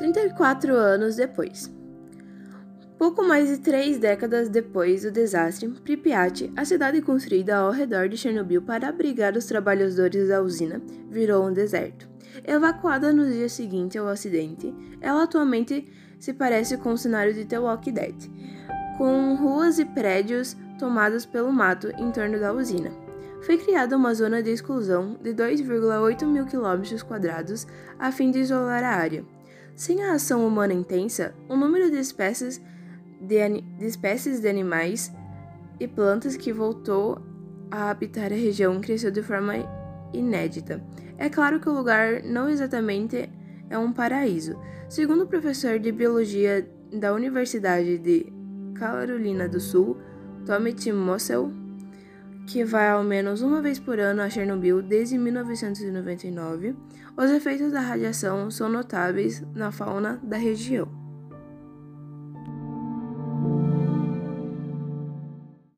34 anos depois. Pouco mais de três décadas depois do desastre, Pripyat, a cidade construída ao redor de Chernobyl para abrigar os trabalhadores da usina, virou um deserto. Evacuada no dia seguinte ao acidente, ela atualmente se parece com o cenário de The Walking Dead, com ruas e prédios tomados pelo mato em torno da usina. Foi criada uma zona de exclusão de 2,8 mil quilômetros quadrados a fim de isolar a área. Sem a ação humana intensa, o número de espécies de, de espécies de animais e plantas que voltou a habitar a região cresceu de forma inédita. É claro que o lugar não exatamente é um paraíso. Segundo o professor de biologia da Universidade de Carolina do Sul, Tommy Mossel, que vai ao menos uma vez por ano a Chernobyl desde 1999, os efeitos da radiação são notáveis na fauna da região.